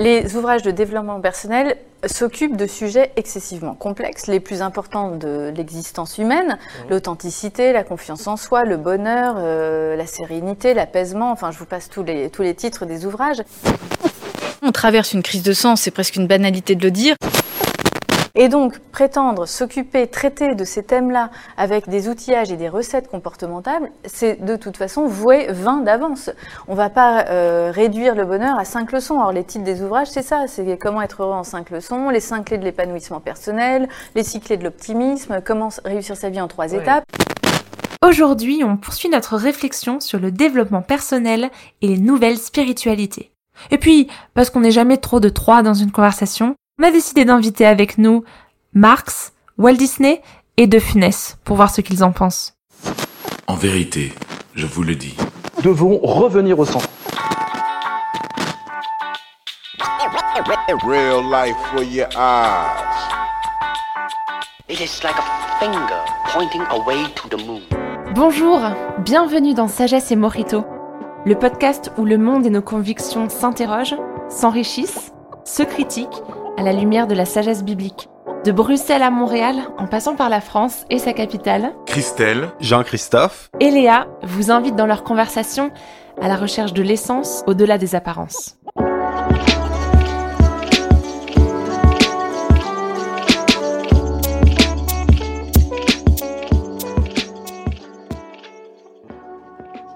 Les ouvrages de développement personnel s'occupent de sujets excessivement complexes, les plus importants de l'existence humaine, l'authenticité, la confiance en soi, le bonheur, euh, la sérénité, l'apaisement, enfin je vous passe tous les, tous les titres des ouvrages. On traverse une crise de sens, c'est presque une banalité de le dire. Et donc, prétendre s'occuper, traiter de ces thèmes-là avec des outillages et des recettes comportementales, c'est de toute façon voué vain d'avance. On ne va pas euh, réduire le bonheur à cinq leçons. Alors, les titres des ouvrages, c'est ça. C'est comment être heureux en cinq leçons, les cinq clés de l'épanouissement personnel, les six clés de l'optimisme, comment réussir sa vie en trois étapes. Aujourd'hui, on poursuit notre réflexion sur le développement personnel et les nouvelles spiritualités. Et puis, parce qu'on n'est jamais trop de trois dans une conversation, on a décidé d'inviter avec nous Marx, Walt Disney et De Funès pour voir ce qu'ils en pensent. En vérité, je vous le dis. Nous devons revenir au centre. Real life for your eyes. It is like a finger pointing away to the moon. Bonjour, bienvenue dans Sagesse et Morito, le podcast où le monde et nos convictions s'interrogent, s'enrichissent, se critiquent à la lumière de la sagesse biblique. De Bruxelles à Montréal, en passant par la France et sa capitale, Christelle, Jean-Christophe, et Léa vous invitent dans leur conversation à la recherche de l'essence au-delà des apparences.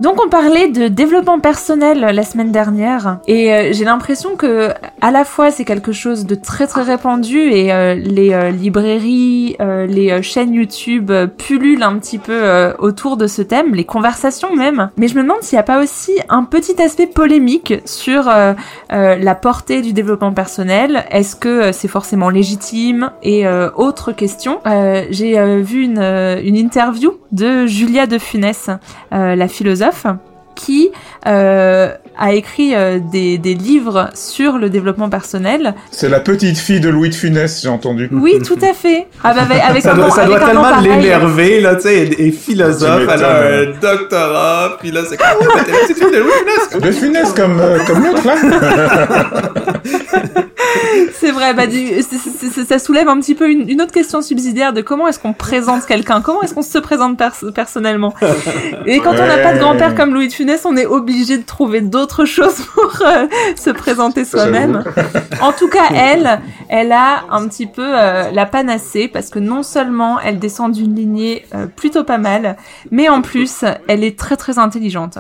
Donc on parlait de développement personnel la semaine dernière et euh, j'ai l'impression que à la fois c'est quelque chose de très très répandu et euh, les euh, librairies, les chaînes YouTube pullulent un petit peu autour de ce thème, les conversations même. Mais je me demande s'il n'y a pas aussi un petit aspect polémique sur la portée du développement personnel. Est-ce que c'est forcément légitime Et autre question, j'ai vu une, une interview de Julia de Funès, la philosophe qui euh, a écrit euh, des, des, livres sur le développement personnel. C'est la petite fille de Louis de Funès, j'ai entendu. Oui, tout à fait. Ah, bah, avec, ça doit, ça doit tellement l'énerver, là, tu sais, elle est philosophe, elle a un doctorat, puis là, c'est comme, oh, t'es la petite fille de Louis de Funès. De Funès, comme, euh, comme l'autre, là. c'est vrai, bah, du, ça soulève un petit peu une, une autre question subsidiaire de comment est-ce qu'on présente quelqu'un, comment est-ce qu'on se présente personnellement? Et quand on n'a pas de grand-père comme Louis de Funès, on est obligé de trouver d'autres choses pour euh, se présenter soi-même. En tout cas, elle, elle a un petit peu euh, la panacée parce que non seulement elle descend d'une lignée euh, plutôt pas mal, mais en plus, elle est très très intelligente.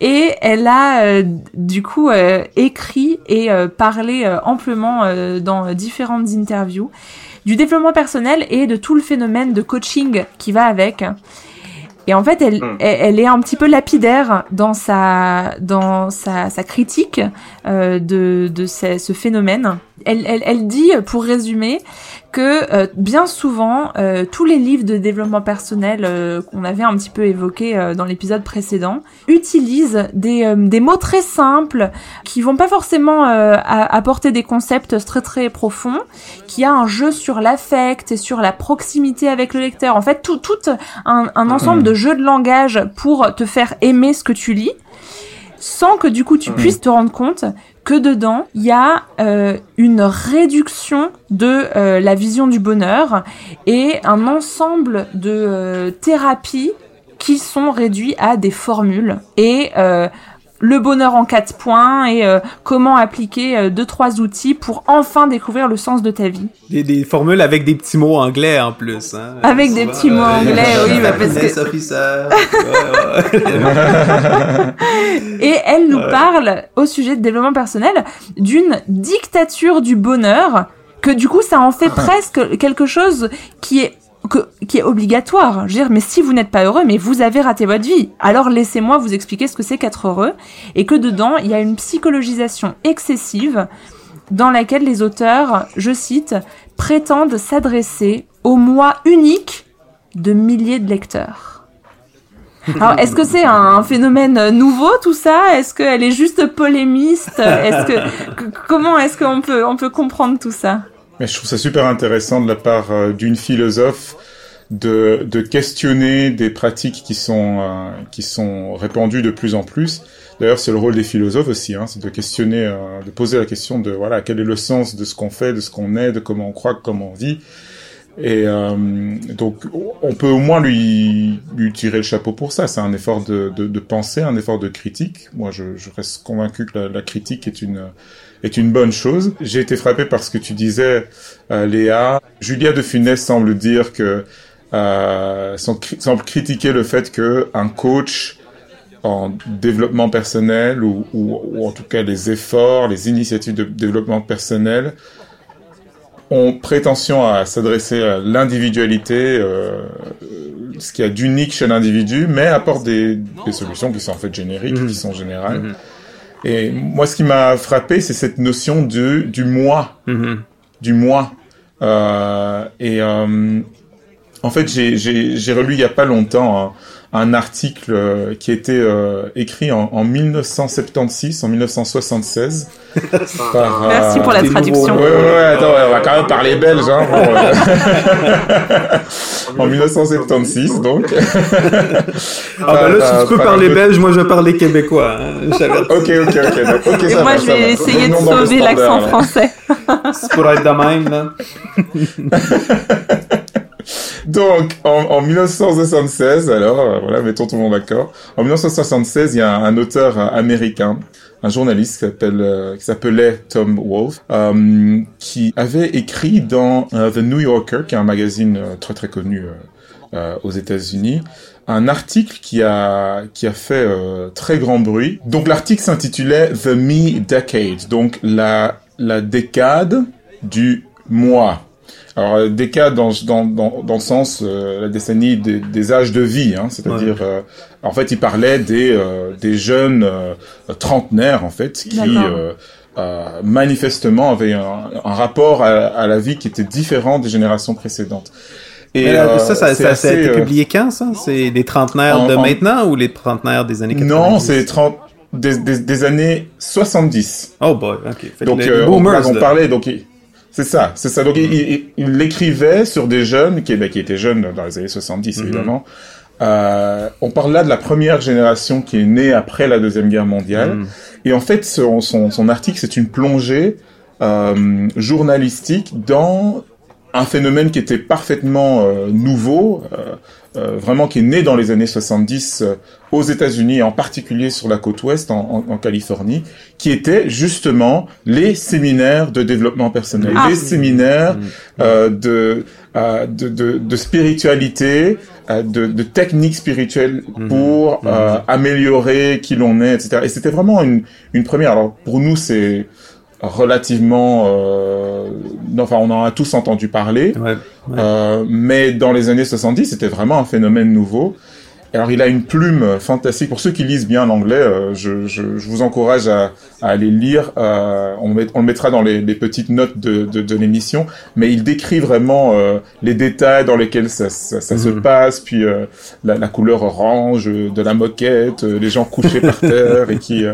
Et elle a du coup écrit et parlé amplement dans différentes interviews du développement personnel et de tout le phénomène de coaching qui va avec. Et en fait, elle, hmm. elle, est un petit peu lapidaire dans sa, dans sa, sa critique euh, de, de ce, ce phénomène. Elle, elle, elle, dit, pour résumer, que euh, bien souvent, euh, tous les livres de développement personnel euh, qu'on avait un petit peu évoqués dans l'épisode précédent utilisent des, des mots très simples qui vont pas forcément apporter des concepts très très profonds, qui a un jeu sur l'affect et sur la proximité avec le lecteur. En fait, tout, tout un, un ensemble de jeux de langage pour te faire aimer ce que tu lis sans que du coup tu puisses te rendre compte que dedans, il y a euh, une réduction de euh, la vision du bonheur et un ensemble de euh, thérapies qui sont réduits à des formules. Et le bonheur en quatre points et euh, comment appliquer euh, deux trois outils pour enfin découvrir le sens de ta vie. Des, des formules avec des petits mots anglais en plus. Hein, avec des petits mots anglais, oui, bah, parce que. et elle nous parle au sujet de développement personnel d'une dictature du bonheur que du coup ça en fait presque quelque chose qui est qui est obligatoire. Je veux dire, mais si vous n'êtes pas heureux, mais vous avez raté votre vie. Alors laissez-moi vous expliquer ce que c'est qu'être heureux et que dedans, il y a une psychologisation excessive dans laquelle les auteurs, je cite, prétendent s'adresser au moi unique de milliers de lecteurs. Alors, est-ce que c'est un, phénomène nouveau tout ça? Est-ce qu'elle est juste polémiste? Comment est-ce qu'on peut on peut comprendre tout ça? Mais je trouve ça super intéressant de la part euh, d'une philosophe de, de questionner des pratiques qui sont, euh, qui sont répandues de plus en plus, D'ailleurs, c'est le rôle des philosophes aussi, hein, c'est de questionner, euh, de poser la question de voilà, quel est le sens de ce qu'on fait, de ce qu'on est, de comment on croit, comment on vit. Et euh, donc, on peut au moins lui, lui tirer le chapeau pour ça. C'est un effort de, de, de pensée, un effort de critique. Moi, je, je reste convaincu que la, critique est une est une bonne chose. J'ai été frappé par ce que tu disais, euh, Léa. Julia de Funès semble dire que euh, semble critiquer le fait que un coach en développement personnel ou, ou, ou, en tout cas les efforts, les initiatives de développement personnel ont prétention à s'adresser à l'individualité, euh, ce qu'il y a d'unique chez l'individu, mais apportent des, des, solutions qui sont en fait génériques, mmh. qui sont générales. Mmh. Et moi, ce qui m'a frappé, c'est cette notion de, du moi, mmh. du moi. Euh, et euh, en fait, j'ai relu il y a pas longtemps hein, un article euh, qui était euh, écrit en, en, 1976, en 1976. par, euh, Merci pour la traduction. Ouais, ouais, attends, on va quand même parler belge. Hein, en 1976, donc. ah bah là, si tu peux parler belge, moi je vais parler québécois. Hein, ok, ok, ok. okay ça moi, va, je vais essayer de sauver l'accent français. C'est pour être de même, là. Donc, en, en, 1976, alors, euh, voilà, mettons tout le monde d'accord. En 1976, il y a un, auteur américain, un journaliste qui euh, s'appelait Tom Wolfe, euh, qui avait écrit dans euh, The New Yorker, qui est un magazine euh, très très connu aux États-Unis, un article qui a qui a fait très grand bruit. Donc, l'article s'intitulait The Me Decade, donc la la décade du moi. Alors décade dans dans dans, dans le sens euh, la décennie des, des, âges de vie, hein, c'est-à-dire ouais. euh, en fait il parlait des euh, des jeunes euh, trentenaires en fait qui manifestement avaient un, un rapport à, à, la vie qui était différent des générations précédentes. Et là, ça, ça, ça, assez, ça, a été publié quand ça? C'est les trentenaires en, de en... maintenant ou les trentenaires des années 90 Non, c'est les trente des, des, des, années 70. Oh boy, ok. Fait donc, les, les boomers, on, on parlait, donc c'est ça, c'est ça. Donc il, il, il l'écrivait sur des jeunes qui, ben, qui étaient jeunes dans les années 70 mm -hmm. évidemment. Euh, on parle là de la première génération qui est née après la deuxième guerre mondiale. Mm. Et en fait, son, son, son article, c'est une plongée euh, journalistique dans un phénomène qui était parfaitement euh, nouveau, euh, euh, vraiment qui est né dans les années 70 euh, aux États-Unis, en particulier sur la côte ouest, en, en, en, Californie, qui était justement les séminaires de développement personnel, ah. les séminaires mmh. euh, de, de, de, de, spiritualité, de, de techniques spirituelles mmh. pour mmh. améliorer qui l'on est, etc. Et c'était vraiment une, une première. Alors pour nous, c'est relativement euh, enfin on en a tous entendu parler ouais, ouais. Euh, mais dans les années 70 c'était vraiment un phénomène nouveau alors il a une plume fantastique. Pour ceux qui lisent bien l'anglais, euh, je, je, je, vous encourage à, à aller lire. Euh, on, met, on, le mettra dans les, les petites notes de, de, de l'émission. Mais il décrit vraiment euh, les détails dans lesquels ça, ça, ça mmh. se passe, puis euh, la, la, couleur orange de la moquette, euh, les gens couchés par terre et qui,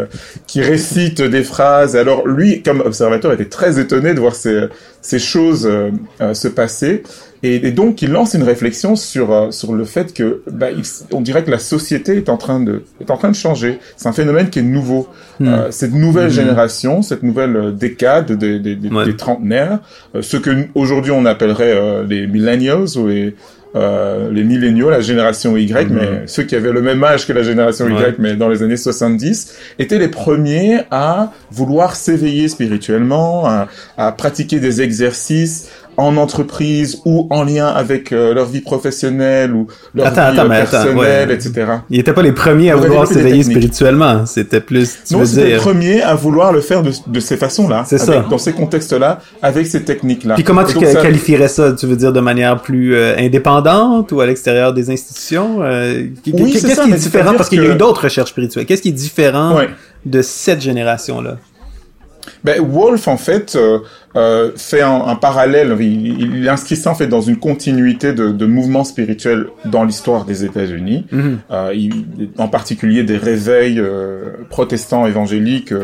qui récitent des phrases. Alors lui, comme observateur, était très étonné de voir ces, ces choses se passer. Et, et, donc, il lance une réflexion sur euh, sur le fait que, bah, il, on dirait que la société est en train de est en train de changer. C'est un phénomène qui est nouveau. Mmh. Euh, cette nouvelle mmh. génération, cette nouvelle euh, décade des, des, des, ouais. des trentenaires, euh, ce que aujourd'hui on appellerait euh, les millennials ou les euh, les milléniaux, la génération Y, mmh. mais ceux qui avaient le même âge que la génération Y, ouais. mais dans les années 70, étaient les premiers à vouloir s'éveiller spirituellement, à, à, pratiquer des exercices, en entreprise ou en lien avec euh, leur vie professionnelle ou leur attends, vie attends, euh, personnelle, ouais. etc. Ils n'étaient pas les premiers à vouloir s'éveiller spirituellement. C'était plus. Tu non, c'était les premiers à vouloir le faire de, de ces façons-là. C'est ça. Dans ces contextes-là, avec ces techniques-là. Puis comment tu ça... qualifierais ça Tu veux dire de manière plus euh, indépendante ou à l'extérieur des institutions? Euh, Oui, Qu'est-ce qui est différent? Parce qu'il y a eu d'autres recherches spirituelles. Qu'est-ce qui est différent ouais. de cette génération-là? Ben, Wolf, en fait, euh, euh, fait un, un parallèle, il, il, inscrit ça en fait dans une continuité de, de mouvements spirituels dans l'histoire des États-Unis, mm -hmm. euh, en particulier des réveils euh, protestants évangéliques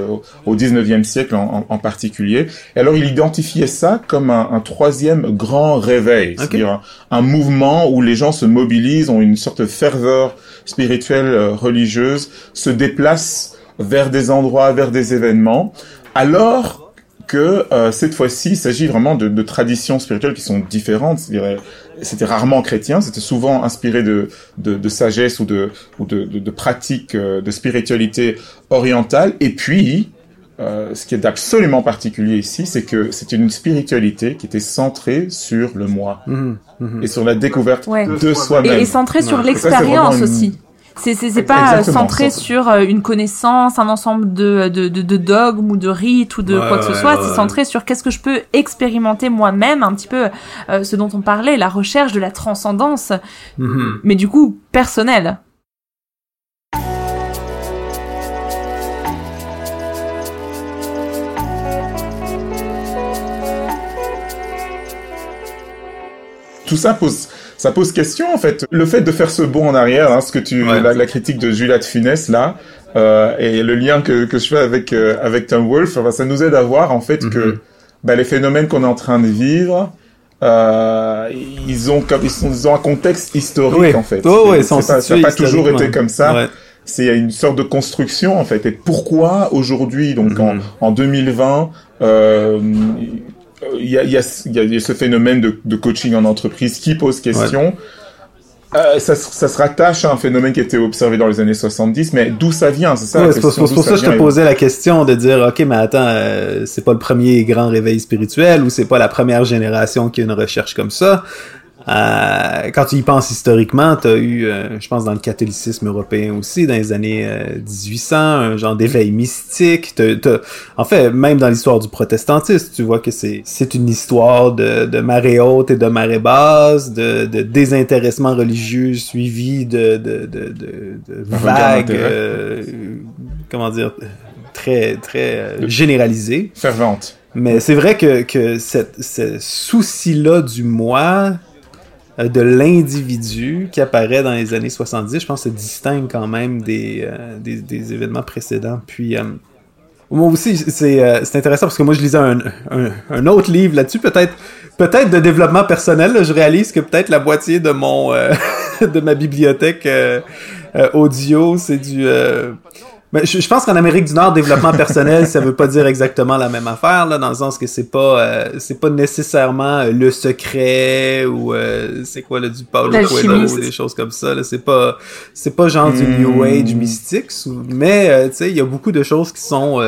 au 19e siècle en, en, en, particulier. Et alors il identifiait ça comme un, un troisième grand réveil, okay. c'est-à-dire un, un, mouvement où les gens se mobilisent, ont une sorte de ferveur spirituelle religieuse, se déplacent vers des endroits, vers des événements, alors que euh, cette fois-ci, il s'agit vraiment de, de, traditions spirituelles qui sont différentes. C'était rarement chrétien, c'était souvent inspiré de, de, de, sagesse ou de, ou de, de, pratiques euh, de spiritualité orientale. Et puis, euh, ce qui est absolument particulier ici, c'est que c'est une spiritualité qui était centrée sur le moi Mhm, mhm. et sur la découverte Ouais. de soi-même. Et, et centré sur Ouais. L'expérience une- aussi. C'est c'est c'est pas euh, Exactement, centré ça. sur euh, une connaissance, un ensemble de, de, de, de dogmes ou de rites ou de Ouais, quoi que ce ouais, soit. ouais. C'est centré sur qu'est-ce que je peux expérimenter moi-même, un petit peu euh, ce dont on parlait, la recherche de la transcendance, Mhm. mais du coup personnelle. tout ça pose ça pose question en fait. Le fait de faire ce bond en arrière, hein, ce que tu Ouais. la, la critique de Juliette Funès là, euh, et le lien que, que je fais avec euh, avec Tom Wolfe, enfin, ça nous aide à voir en fait Mhm. que bah, les phénomènes qu'on est en train de vivre, euh, ils ont comme ils, sont, ils ont un contexte historique Oui. en fait. Oh, ouais, ça n'a pas toujours été historiquement. comme ça. Ouais. C'est une sorte de construction en fait. Et pourquoi aujourd'hui, donc en, Mhm. en 2020, euh, il y, a, il y, a, il y a- il y a ce phénomène de, de coaching en entreprise qui pose question. Euh, ça, se- ça se rattache à un phénomène qui était observé dans les années 70, mais d'où ça vient C'est ça Ouais, c'est pour, pour ça que je te posais la question de dire, ok, mais attends, euh, c'est pas le premier grand réveil spirituel ou c'est pas la première génération qui a une recherche comme ça. Euh, quand tu y penses historiquement, tu as eu, euh, je pense, dans le catholicisme européen aussi, dans les années euh, 1800, un genre d'éveil mystique. T'as- t'as- en fait, même dans l'histoire du protestantisme, tu vois que c'est une histoire de, de marée haute et de marée basse, de, de désintéressement religieux suivi de, de, de, vagues, euh, comment dire, très, très euh, généralisées. Fervente. Mais c'est vrai que, que cette- ce souci-là du moi, euh, de l'individu qui apparaît dans les années 70, je pense se distingue quand même des, euh, des, événements précédents. Puis, euh, moi aussi, c'est euh, intéressant parce que moi, je lisais un, un, autre livre là-dessus, peut-être peut-être de développement personnel. je réalise que peut-être la moitié de mon euh, de ma bibliothèque euh, euh, audio, c'est du... euh, mais je, je pense qu'en Amérique du Nord, développement personnel, ça veut pas dire exactement la même affaire, là, dans le sens que c'est pas, euh, c'est pas nécessairement euh, le secret ou euh, c'est quoi le du Paulo Coelho ou des choses comme ça. Là, c'est pas, c'est pas genre du Hmm. New Age mystique, mais euh, tu sais, il y a beaucoup de choses qui sont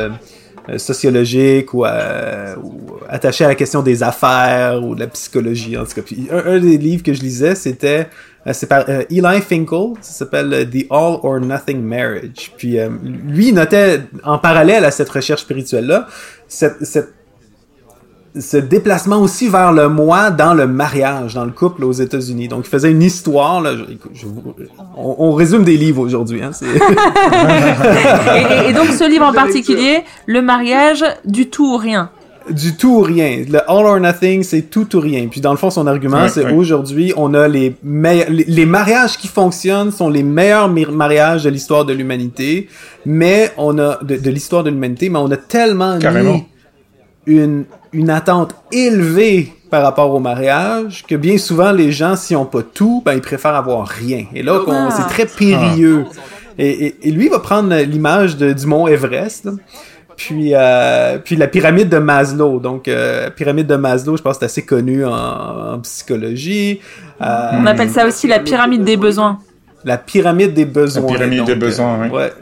euh, sociologiques ou, euh, ou attachées à la question des affaires ou de la psychologie en tout cas. Puis, un, des livres que je lisais, c'était euh, c'est par euh, Eli Finkel, ça s'appelle The All or Nothing Marriage. Puis euh, lui notait en parallèle à cette recherche spirituelle là, cette, cette ce déplacement aussi vers le moi dans le mariage, dans le couple aux États-Unis. Donc, il faisait une histoire. Là, je- je on, on résume des livres aujourd'hui. Hein, et, et- et donc ce livre en particulier, le mariage du tout ou rien. du tout ou rien. Le all or nothing, c'est tout ou rien. Puis dans le fond, son argument, c'est ouais. aujourd'hui, on a les meilleurs, les, les mariages qui fonctionnent sont les meilleurs mariages de l'histoire de l'humanité, mais on a de, de l'histoire de l'humanité, mais on a tellement Carrément. mis une une attente élevée par rapport au mariage que bien souvent les gens s'ils ont pas tout, ben ils préfèrent avoir rien. Et là, Ah. c'est très périlleux. Et, et, et lui il va prendre l'image de- du mont Everest. là. Puis, euh, puis la pyramide de Maslow. Donc, euh, pyramide de Maslow, je pense que c'est assez connu en, en psychologie. Euh, On appelle ça aussi la pyramide des besoins. la pyramide des besoins. La pyramide donc, des besoins, euh, oui. ouais.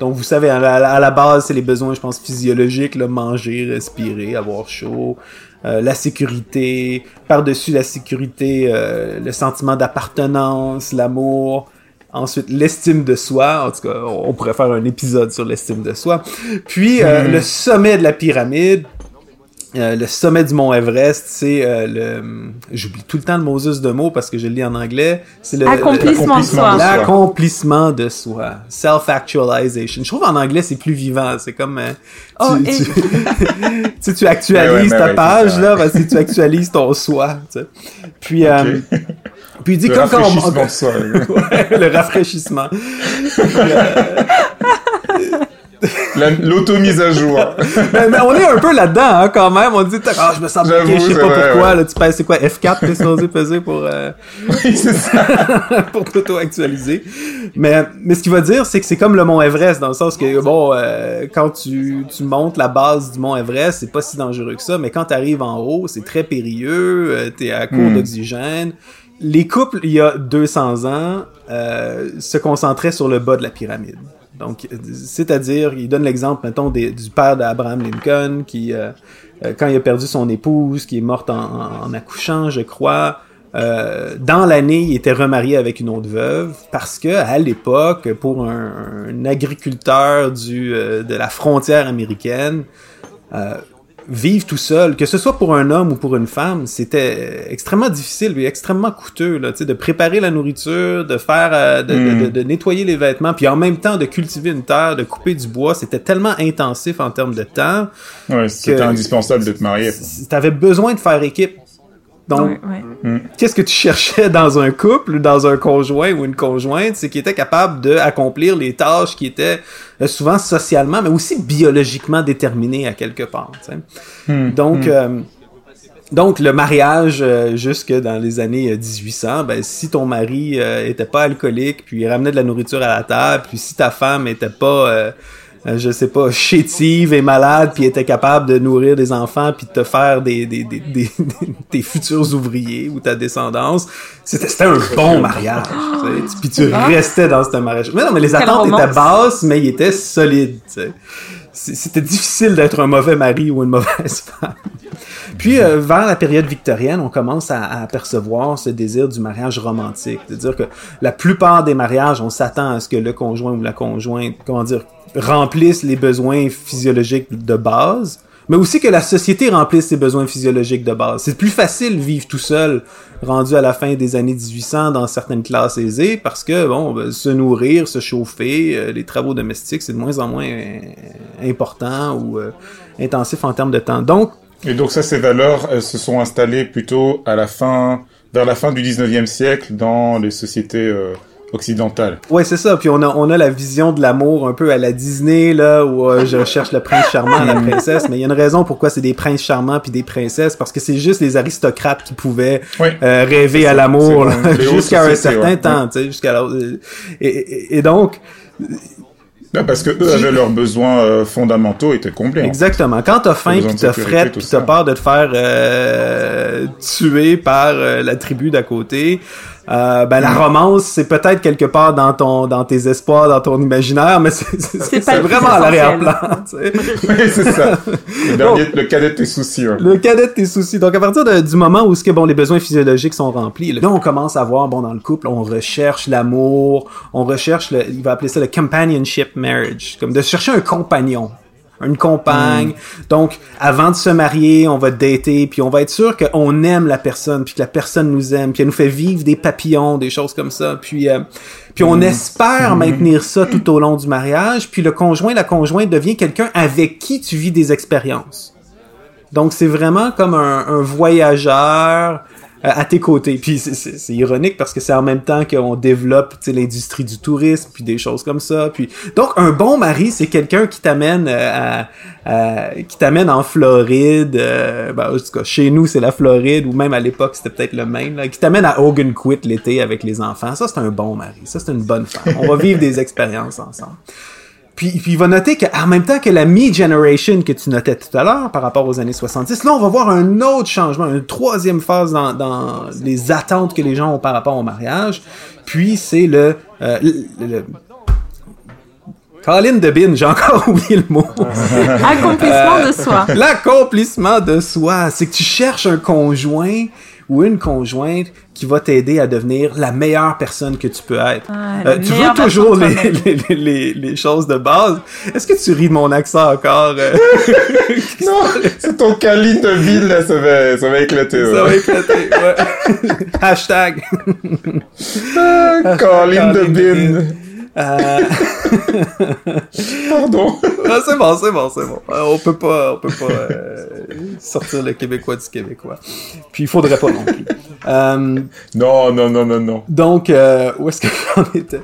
Donc, vous savez, à la, à la base, c'est les besoins, je pense, physiologiques, là, manger, respirer, avoir chaud, euh, la sécurité, par-dessus la sécurité, euh, le sentiment d'appartenance, l'amour, ensuite l'estime de soi, en tout cas, on pourrait faire un épisode sur l'estime de soi, puis euh, Mhm. le sommet de la pyramide, euh, le sommet du mont Everest, c'est euh, le... J'oublie tout le temps le Moses de mots parce que je le lis en anglais. C'est le, Accomplissement de l'accomplissement soi. de soi. L'accomplissement de soi. Self-actualization. Je trouve en anglais c'est plus vivant. C'est comme euh, tu, Oh, tu, et- tu sais, tu actualises Ouais, ouais, ta ouais, page ça, là parce que tu actualises ton soi. tu sais. Puis euh, Ok. puis il dit Le comme quand on, soi. Ouais, le rafraîchissement. Puis, euh, L'auto-mise à jour. mais, mais on est un peu là-dedans, hein, quand même. On dit, ah, je me sens bloqué, je sais pas vrai, pourquoi. ouais. Là, tu pèses, c'est quoi, F4 t'es supposé peser pour, euh, oui, c'est ça. pour t'auto-actualiser. Mais, mais ce qu'il va dire, c'est que c'est comme le mont Everest, dans le sens que, bon, euh, quand tu, tu montes la base du mont Everest, c'est pas si dangereux que ça, mais quand t'arrives en haut, c'est très périlleux, euh, t'es à court Hmm. d'oxygène. Les couples, il y a 200 ans, euh, se concentraient sur le bas de la pyramide. Donc, c'est-à-dire, il donne l'exemple, mettons, du père d'Abraham Lincoln, qui, euh, euh, quand il a perdu son épouse, qui est morte en, accouchant, je crois, euh, dans l'année, il était remarié avec une autre veuve parce que à l'époque, pour un, agriculteur du, de la frontière américaine, vivre tout seul, que ce soit pour un homme ou pour une femme, c'était extrêmement difficile et extrêmement coûteux là, tu sais, de préparer la nourriture, de faire, euh, de, de- de- de nettoyer les vêtements, puis en même temps de cultiver une terre, de couper du bois, c'était tellement intensif en termes de temps. Ouais, c'était indispensable d'être marié. Tu avais besoin de faire équipe. Donc, Ouais, ouais. qu'est-ce que tu cherchais dans un couple ou dans un conjoint ou une conjointe, c'est qu'il était capable d'accomplir les tâches qui étaient euh, souvent socialement, mais aussi biologiquement déterminées à quelque part. tu sais. Donc, euh, donc le mariage euh, jusque dans les années euh, 1800, ben si ton mari euh, était pas alcoolique, puis il ramenait de la nourriture à la table, puis si ta femme était pas euh, euh, je sais pas, chétive et malade, puis était capable de nourrir des enfants, puis de te faire des, des, des, des- tes futurs ouvriers ou ta descendance, c'était un bon mariage. tu sais. Puis tu restais dans ce mariage. Mais non, mais les attentes étaient basses, mais ils étaient solides. tu sais. C'est- C'était difficile d'être un mauvais mari ou une mauvaise femme. Puis, euh, vers la période victorienne, on commence à, à apercevoir ce désir du mariage romantique. C'est-à-dire que la plupart des mariages, on s'attend à ce que le conjoint ou la conjointe, comment dire, remplisse les besoins physiologiques de base, mais aussi que la société remplisse ses besoins physiologiques de base. C'est plus facile vivre tout seul, rendu à la fin des années 1800 dans certaines classes aisées, parce que, bon, ben, se nourrir, se chauffer, euh, les travaux domestiques, c'est de moins en moins euh, important ou euh, intensif en termes de temps. Donc, Et donc ça, ces valeurs, se sont installées plutôt à la fin, vers la fin du 19e siècle dans les sociétés occidentales. Ouais, c'est ça. Puis on a, on a la vision de l'amour un peu à la Disney, là, où euh, je recherche le prince charmant, la princesse. Mais il y a une raison pourquoi c'est des princes charmants puis des princesses, parce que c'est juste les aristocrates qui pouvaient Oui. euh, rêver à l'amour jusqu'à un certain ouais. temps, tu sais, jusqu'à la- et, et, et donc, parce que eux avaient leurs besoins euh, fondamentaux étaient comblés. hein. Exactement. Quand t'as faim, puis t'as tout puis t'as peur de te faire euh, tuer par euh, la tribu d'à côté, euh, ben Mm. la romance, c'est peut-être quelque part dans ton, dans tes espoirs, dans ton imaginaire, mais c'est vraiment à l'arrière-plan. tu sais. Oui, c'est ça. Le, dernier, le cadet de tes soucis. ouais. Le cadet de tes soucis. Donc, à partir de- du moment où ce que, bon, les besoins physiologiques sont remplis, là, on commence à voir, bon, dans le couple, on recherche l'amour, on recherche, le, il va appeler ça le companionship marriage, comme de chercher un compagnon. Une compagne. Donc, avant de se marier, on va dater, puis on va être sûr qu'on aime la personne, puis que la personne nous aime, puis elle nous fait vivre des papillons, des choses comme ça. Puis, euh, puis on espère maintenir ça tout au long du mariage. Puis le conjoint, la conjointe devient quelqu'un avec qui tu vis des expériences. Donc c'est vraiment comme un, un voyageur à tes côtés. Puis c'est- ironique parce que c'est en même temps qu'on développe l'industrie du tourisme, puis des choses comme ça. Puis donc un bon mari, c'est quelqu'un qui t'amène euh, à, à- qui t'amène en Floride. euh, ben, en tout cas, chez nous c'est la Floride ou même à l'époque c'était peut-être le Maine. Là, qui t'amène à Hogan Quit l'été avec les enfants. Ça c'est un bon mari. Ça c'est une bonne femme. On va vivre des expériences ensemble. Puis, puis il va noter qu'en même temps que la me-generation que tu notais tout à l'heure par rapport aux années 70, là, on va voir un autre changement, une troisième phase dans, dans les attentes que les gens ont par rapport au mariage. Puis c'est le... euh, le, le- Colin de Bin, j'ai encore oublié le mot. Accomplissement de soi. L'accomplissement de soi, c'est que tu cherches un conjoint ou une conjointe qui va t'aider à devenir la meilleure personne que tu peux être. Ah, Euh, tu veux toujours les, les, les, les- les choses de base? Est-ce que tu ris de mon accent encore? euh? Non, c'est ton câlin de ville, là, ça va, ça va éclater. Ça ouais. va éclater, ouais. Hashtag. Ah, de de Bin. Euh, Pardon. ah, c'est bon, c'est bon, c'est bon. Euh, on peut pas, on peut pas euh, sortir le québécois du québécois. Puis il faudrait pas non plus. Euh, Non, non, non, non, non. donc, euh, où est-ce que j'en étais?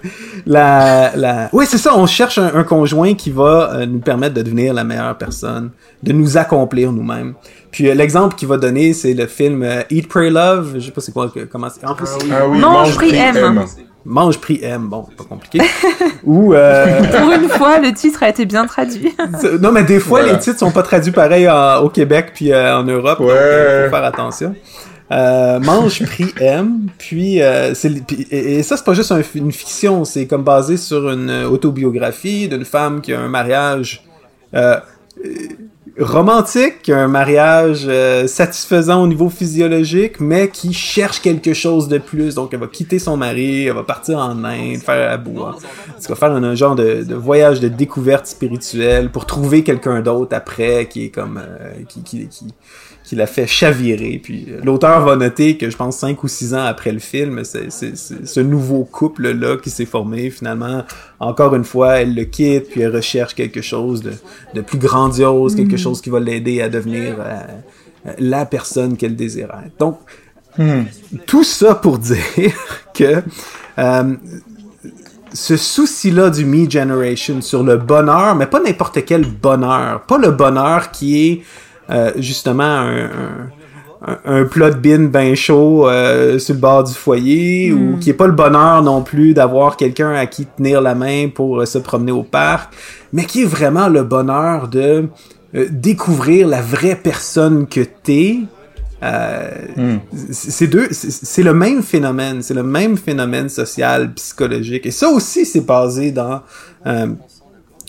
La, la... Oui, c'est ça, on cherche un, un conjoint qui va euh, nous permettre de devenir la meilleure personne, de nous accomplir nous-mêmes. Puis euh, l'exemple qu'il va donner, c'est le film euh, Eat, Pray, Love. Je sais pas c'est quoi, que- comment c'est. En plus, Ah oui, Mange, prie, aime. Mange, Prix, M. Bon, pas compliqué. Ou... Euh, Pour une fois, le titre a été bien traduit. Non, mais des fois, Voilà. les titres sont pas traduits pareil en- au Québec puis euh, en Europe. Ouais. Donc, euh, faut faire attention. Euh, Mange prix M, puis, euh, c'est puis- et, et ça c'est pas juste un- une fiction, c'est comme basé sur une euh, autobiographie d'une femme qui a un mariage euh, euh, romantique, un mariage euh, satisfaisant au niveau physiologique, mais qui cherche quelque chose de plus. Donc elle va quitter son mari, elle va partir en Inde, faire à bois. Elle va faire un, un genre de, de voyage de découverte spirituelle pour trouver quelqu'un d'autre après qui est comme euh, qui, qui, qui, qui l'a fait chavirer. Puis euh, l'auteur va noter que je pense cinq ou six ans après le film, c'est ce nouveau couple-là qui s'est formé. Finalement, encore une fois, elle le quitte, puis elle recherche quelque chose de, de plus grandiose, quelque chose qui va l'aider à devenir euh, la personne qu'elle désirait. Donc, tout ça pour dire que euh, ce souci-là du Me Generation sur le bonheur, mais pas n'importe quel bonheur, pas le bonheur qui est euh, justement un, un, plat de bine bien chaud euh, sur le bord du foyer, ou qui est pas le bonheur non plus d'avoir quelqu'un à qui tenir la main pour euh, se promener au parc, mais qui est vraiment le bonheur de découvrir la vraie personne que t'es, euh, c'est deux, c'est- c'est le même phénomène, c'est le même phénomène social, psychologique. Et ça aussi, c'est basé dans euh,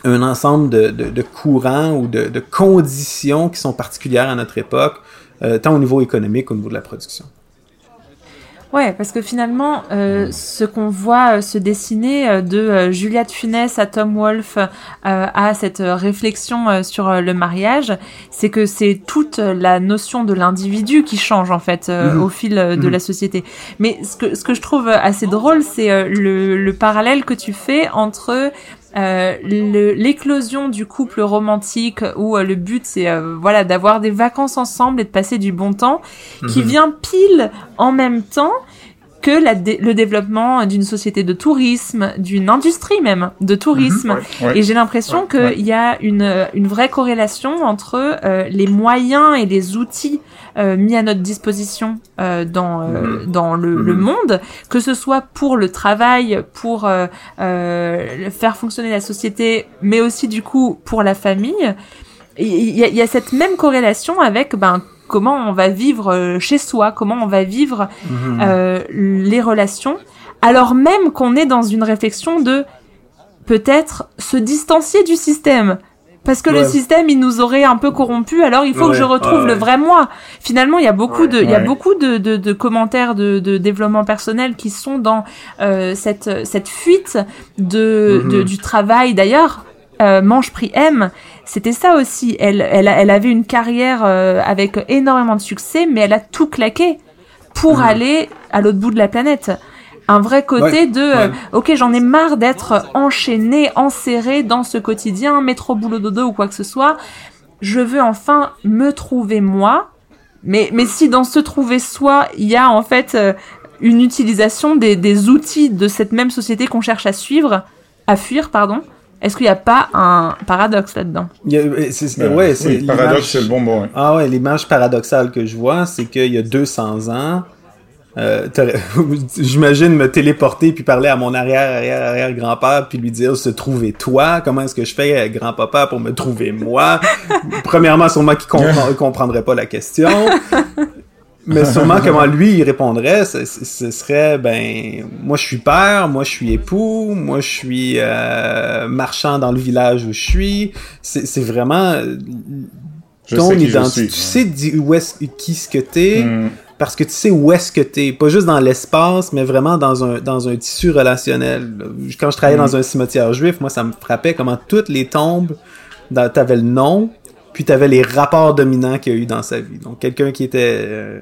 un ensemble de, de, de courants ou de, de conditions qui sont particulières à notre époque, euh, tant au niveau économique qu'au niveau de la production. Ouais, parce que finalement, euh, ce qu'on voit euh, se dessiner euh, de euh, Juliette Funès à Tom Wolfe à cette réflexion sur le mariage, c'est que c'est toute la notion de l'individu qui change en fait Mhm. au fil de Mhm. la société. Mais ce que, ce que je trouve assez drôle, c'est le, le parallèle que tu fais entre euh, l'éclosion du couple romantique où euh, le but c'est euh, voilà d'avoir des vacances ensemble et de passer du bon temps qui Mhm. vient pile en même temps que la dé- le développement d'une société de tourisme, d'une industrie même de tourisme. Ouais. Et j'ai l'impression Ouais, qu'il y a une, une vraie corrélation entre euh, les moyens et les outils euh, mis à notre disposition euh, dans, euh, dans le, le Mhm. monde, que ce soit pour le travail, pour euh, euh, faire fonctionner la société, mais aussi du coup pour la famille. Il y, y a cette même corrélation avec ben, comment on va vivre euh, chez soi, comment on va vivre Mhm. euh, les relations, alors même qu'on est dans une réflexion de peut-être se distancier du système. Parce que le système, il nous aurait un peu corrompu, alors il faut que je retrouve ouais, le vrai moi. Finalement, il y a beaucoup de, il y a Ouais. beaucoup de, de, de commentaires de, de développement personnel qui sont dans euh, cette, cette fuite de, Mhm. du travail. D'ailleurs, euh, Mange Prix M, c'était ça aussi. Elle, elle, elle avait une carrière euh, avec énormément de succès, mais elle a tout claqué pour Mhm. aller à l'autre bout de la planète. Un vrai côté Ouais, de, euh, ouais. ok, j'en ai marre d'être enchaîné, enserré dans ce quotidien, métro, boulot, dodo ou quoi que ce soit. Je veux enfin me trouver moi. Mais, mais si dans ce trouver soi, il y a en fait euh, une utilisation des, des outils de cette même société qu'on cherche à suivre, à fuir, pardon, est-ce qu'il n'y a pas un paradoxe là-dedans? Il y a- euh, c'est- Euh, ouais, c'est oui, paradoxe, c'est le bon mot. Ah ouais, l'image paradoxale que je vois, c'est qu'il y a 200 ans, euh, j'imagine me téléporter puis parler à mon arrière arrière arrière grand-père puis lui dire se trouver toi comment est-ce que je fais grand-papa pour me trouver moi? Premièrement sûrement qu'il comprend- comprendrait pas la question mais sûrement comment lui il répondrait ce, serait ben moi je suis père moi je suis époux moi je suis euh, marchand dans le village où je suis c'est vraiment Je ton identité. Tu sais où est-ce, qui ce que t'es, Mm. parce que tu sais où est-ce que t'es. Pas juste dans l'espace, mais vraiment dans un, dans un tissu relationnel. Quand je travaillais Mm. dans un cimetière juif, moi, ça me frappait comment toutes les tombes, t'avais le nom, puis t'avais les rapports dominants qu'il y a eu dans sa vie. Donc, quelqu'un qui était euh,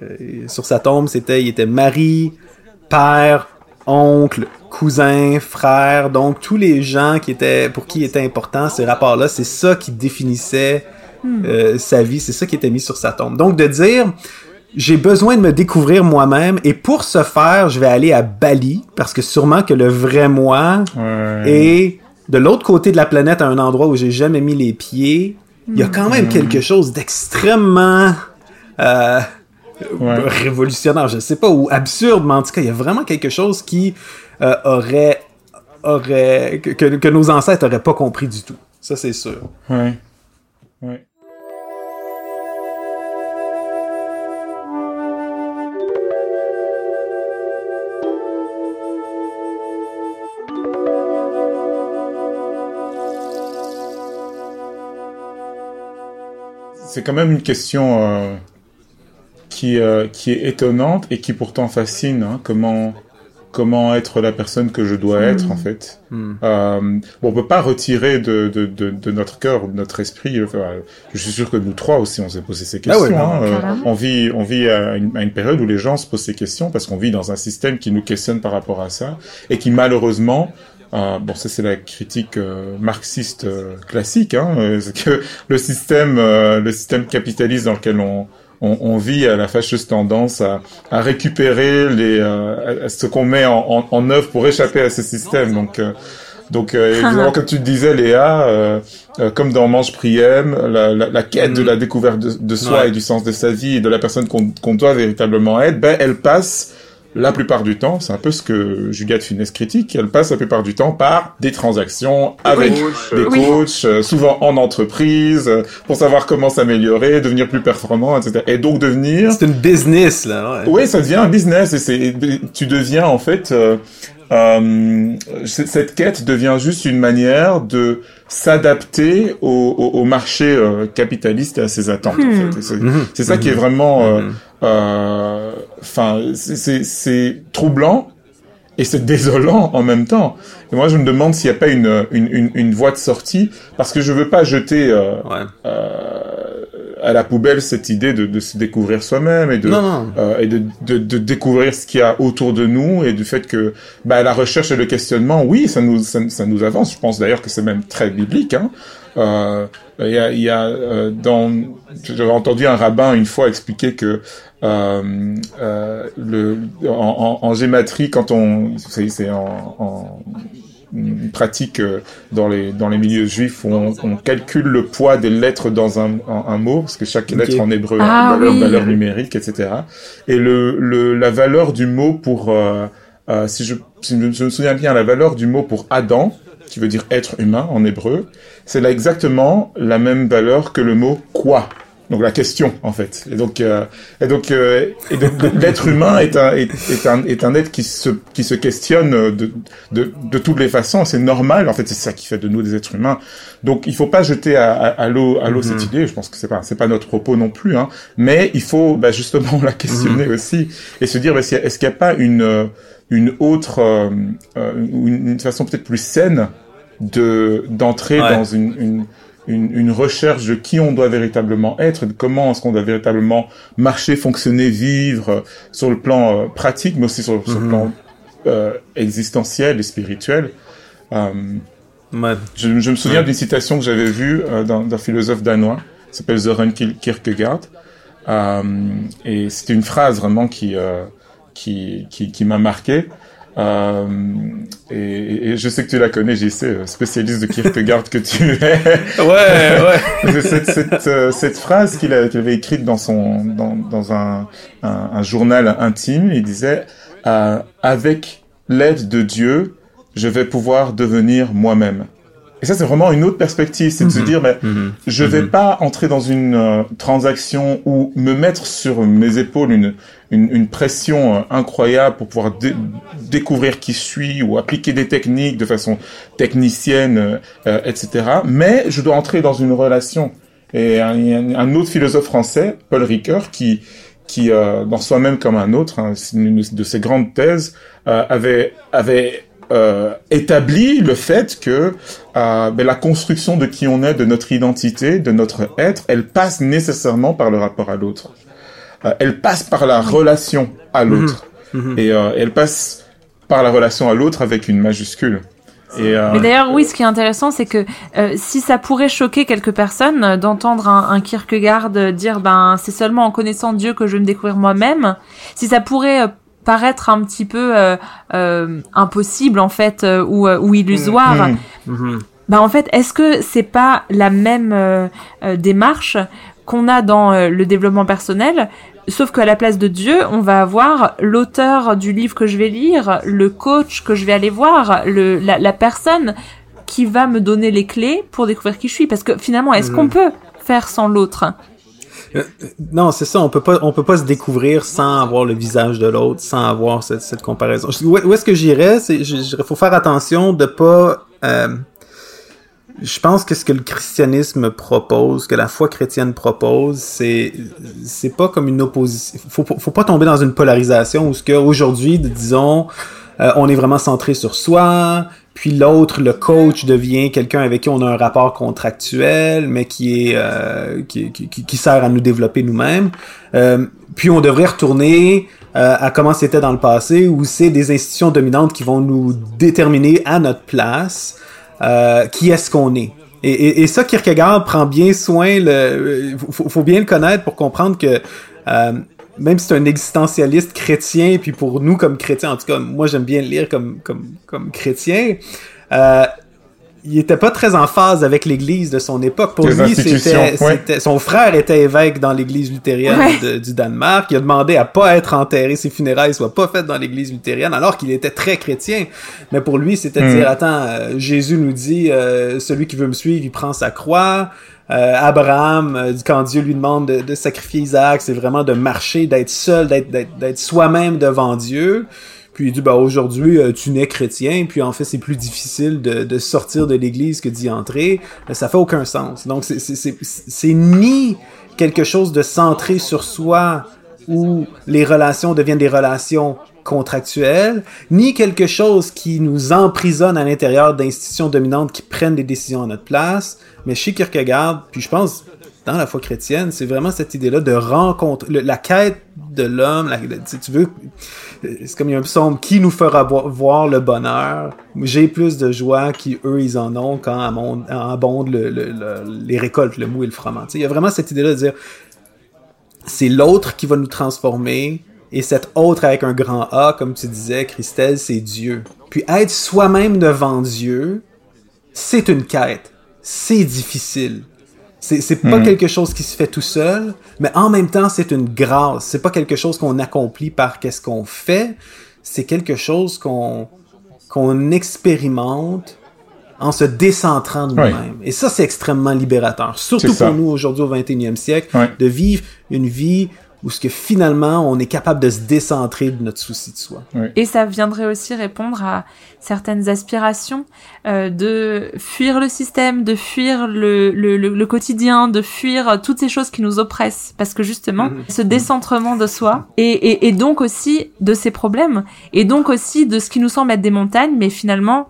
sur sa tombe, c'était, il était mari, père, oncle, cousin, frère, donc tous les gens qui étaient pour qui était important ces rapports-là, c'est ça qui définissait euh, sa vie, c'est ça qui était mis sur sa tombe. Donc de dire j'ai besoin de me découvrir moi-même et pour ce faire, je vais aller à Bali parce que sûrement que le vrai moi Ouais. est de l'autre côté de la planète à un endroit où j'ai jamais mis les pieds. Il y a quand même quelque chose d'extrêmement euh, Ouais. révolutionnaire, je sais pas, ou absurde, mais en tout cas, il y a vraiment quelque chose qui euh, aurait, aurait que, que, nos ancêtres auraient pas compris du tout. Ça, c'est sûr. Ouais. Ouais. C'est quand même une question euh, qui, euh, qui est étonnante et qui pourtant fascine. hein. Comment, comment être la personne que je dois être, en fait. Euh, bon, on peut pas retirer de, de, de, de notre cœur, de notre esprit. Enfin, je suis sûr que nous trois aussi, on s'est posé ces questions. Ah ouais, hein. Euh, carrément. on vit, on vit à une, à une période où les gens se posent ces questions parce qu'on vit dans un système qui nous questionne par rapport à ça et qui malheureusement euh, bon, ça c'est la critique euh, marxiste euh, classique, hein, euh, c'est que le système, euh, le système capitaliste dans lequel on, on, on vit a la fâcheuse tendance à, à récupérer les, euh, à- à ce qu'on met en, en, en œuvre pour échapper à ce système. Donc, euh, donc euh, évidemment, comme tu le disais, Léa, euh, euh, comme dans Mange Priem, la, la, la quête de la découverte de, de soi Ouais. et du sens de sa vie et de la personne qu'on qu'on doit véritablement être, ben elle passe la plupart du temps, c'est un peu ce que Juliette Funès critique, elle passe la plupart du temps par des transactions avec des coachs, euh, souvent en entreprise, euh, pour savoir comment s'améliorer, devenir plus performant, etc. Et donc devenir... C'est une business, là. Ouais. Oui, ça devient un business et c'est tu deviens en fait euh, euh, cette quête devient juste une manière de s'adapter au, au, au marché euh, capitaliste et à ses attentes. en fait. Et C'est ça qui est vraiment, euh, enfin, c'est- troublant et c'est désolant en même temps. Et moi, je me demande s'il n'y a pas une, une, une, une voie de sortie, parce que je veux pas jeter euh, Ouais. À la poubelle cette idée de, de se découvrir soi-même et de Non, non. euh, et de, de, de découvrir ce qu'il y a autour de nous et du fait que bah, la recherche et le questionnement, oui, ça nous ça, ça nous avance. Je pense d'ailleurs que c'est même très biblique. Hein. Euh, Il y a, il y a euh, dans j'avais entendu un rabbin une fois expliquer que euh, euh, le en, en, en gématrie quand on c'est en, en une pratique euh, dans les dans les milieux juifs où on, on calcule le poids des lettres dans un, un, un mot parce que chaque lettre en hébreu Ah a une valeur, oui. valeur numérique etc et le, le la valeur du mot pour euh, euh, si je si je je me souviens bien la valeur du mot pour Adam qui veut dire être humain en hébreu c'est là exactement la même valeur que le mot quoi donc la question en fait et donc euh, et donc euh, et donc l'être humain est un est, est un est un être qui se qui se questionne de de de toutes les façons c'est normal en fait c'est ça qui fait de nous des êtres humains donc il faut pas jeter à, à, l'eau à l'eau Mhm. cette idée je pense que c'est pas c'est pas notre propos non plus hein mais il faut bah, justement la questionner Mhm. aussi et se dire bah, est-ce qu'il n'y a pas une euh, une autre euh, euh, une, une façon peut-être plus saine de d'entrer Ouais. dans une, une une, une recherche de qui on doit véritablement être, de comment est-ce qu'on doit véritablement marcher, fonctionner, vivre euh, sur le plan euh, pratique, mais aussi sur, sur le Mhm. plan euh, existentiel et spirituel. Euh, je, je me souviens d'une citation que j'avais vue d'un philosophe danois, qui s'appelle Søren Kierkegaard, et c'était une phrase vraiment qui euh, qui qui, qui m'a marqué. Euh, et, et je sais que tu la connais, JC, euh, spécialiste de Kierkegaard que tu es. Ouais, ouais. C'est cette, cette, euh, cette phrase qu'il avait écrite dans son dans, dans un, un, un journal intime, il disait euh, avec l'aide de Dieu, je vais pouvoir devenir moi-même. Et ça, c'est vraiment une autre perspective, c'est de se Mhm. dire, mais Mhm. je vais Mhm. pas entrer dans une euh, transaction ou me mettre sur mes épaules une, une, pression euh, incroyable pour pouvoir dé- découvrir qui suis ou appliquer des techniques de façon technicienne, euh, euh, etc. Mais je dois entrer dans une relation. Et un, un- autre philosophe français, Paul Ricoeur, qui qui dans soi-même comme un autre, hein, une de ses grandes thèses, avait avait établi le fait que ben, la construction de qui on est, de notre identité, de notre être, elle passe nécessairement par le rapport à l'autre. Euh, elle passe par la relation à l'autre. Mhm. Et euh, elle passe par la relation à l'autre avec une majuscule. Et, euh, Mais d'ailleurs, oui, ce qui est intéressant, c'est que euh, si ça pourrait choquer quelques personnes euh, d'entendre un, un Kierkegaard dire ben c'est seulement en connaissant Dieu que je vais me découvrir moi-même, si ça pourrait euh, paraître un petit peu euh, euh, impossible en fait euh, ou, euh, ou illusoire. Mhm. bah en fait, est-ce que c'est pas la même euh, euh, démarche qu'on a dans euh, le développement personnel Sauf qu'à la place de Dieu, on va avoir l'auteur du livre que je vais lire, le coach que je vais aller voir, le, la, la personne qui va me donner les clés pour découvrir qui je suis. Parce que finalement, est-ce qu'on peut faire sans l'autre? Euh, Non, c'est ça. On peut pas, on peut pas se découvrir sans avoir le visage de l'autre, sans avoir cette, cette comparaison. Où est-ce que j'irais? C'est, il faut faire attention de pas. euh, je pense que ce que le christianisme propose, que la foi chrétienne propose, c'est c'est pas comme une opposition. Faut, faut pas tomber dans une polarisation où ce que aujourd'hui, disons, euh, on est vraiment centré sur soi, puis l'autre, le coach, devient quelqu'un avec qui on a un rapport contractuel, mais qui est euh, qui, qui- qui sert à nous développer nous-mêmes. Euh, puis on devrait retourner euh, à comment c'était dans le passé, où c'est des institutions dominantes qui vont nous déterminer à notre place euh, qui est-ce qu'on est? Et, et, et ça, Kierkegaard prend bien soin, le, faut, faut bien le connaître pour comprendre que euh, même si c'est un existentialiste chrétien, puis pour nous comme chrétiens, en tout cas, moi j'aime bien le lire comme, comme, comme chrétien, euh, il était pas très en phase avec l'Église de son époque. Pour lui, c'était, ouais. son frère était évêque dans l'Église luthérienne Ouais. de- du Danemark. Il a demandé à pas être enterré, ses funérailles soient pas faites dans l'Église luthérienne, alors qu'il était très chrétien. Mais pour lui, c'était de Mm. dire, attends, euh, Jésus nous dit, euh, celui qui veut me suivre, il prend sa croix. Euh, Abraham, euh, quand Dieu lui demande de, de sacrifier Isaac, c'est vraiment de marcher, d'être seul, d'être soi-même devant Dieu. Puis il dit, bah aujourd'hui, euh, tu n'es chrétien, puis en fait, c'est plus difficile de, de sortir de l'Église que d'y entrer. Euh, Ça fait aucun sens. Donc, c'est, ni quelque chose de centré sur soi, où les relations deviennent des relations contractuelles, ni quelque chose qui nous emprisonne à l'intérieur d'institutions dominantes qui prennent des décisions à notre place. Mais chez Kierkegaard, puis je pense dans la foi chrétienne, c'est vraiment cette idée-là de rencontre, la quête de l'homme, si tu veux, c'est comme il y a un psaume, qui nous fera vo- voir le bonheur? J'ai plus de joie qu'eux, ils en ont quand abondent le- le- le- les récoltes, le mou et le froment. Il y a vraiment cette idée-là de dire, c'est l'autre qui va nous transformer, et cet autre avec un grand A, comme tu disais, Christelle, c'est Dieu. Puis être soi-même devant Dieu, c'est une quête. C'est difficile. C'est, pas Mhm. quelque chose qui se fait tout seul, mais en même temps, c'est une grâce. C'est pas quelque chose qu'on accomplit par qu'est-ce qu'on fait. C'est quelque chose qu'on, qu'on expérimente en se décentrant de Oui. nous-mêmes. Et ça, c'est extrêmement libérateur. Surtout pour nous aujourd'hui au 21e siècle, Ouais. de vivre une vie où ce que finalement, on est capable de se décentrer de notre souci de soi. Et ça viendrait aussi répondre à certaines aspirations euh, de fuir le système, de fuir le, le, le, le quotidien, de fuir toutes ces choses qui nous oppressent. Parce que justement, Mhm. ce décentrement de soi, et, et, et donc aussi de ses problèmes, et donc aussi de ce qui nous semble être des montagnes, mais finalement,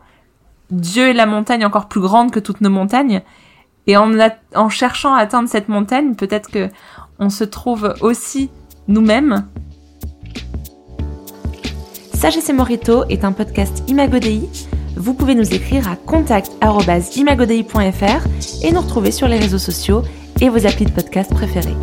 Dieu est la montagne encore plus grande que toutes nos montagnes. Et en, cherchant à atteindre cette montagne, peut-être que on se trouve aussi nous-mêmes Sagesse et Morito est un podcast Imagodei. Vous pouvez nous écrire à contact.imagodei.fr et nous retrouver sur les réseaux sociaux et vos applis de podcast préférés.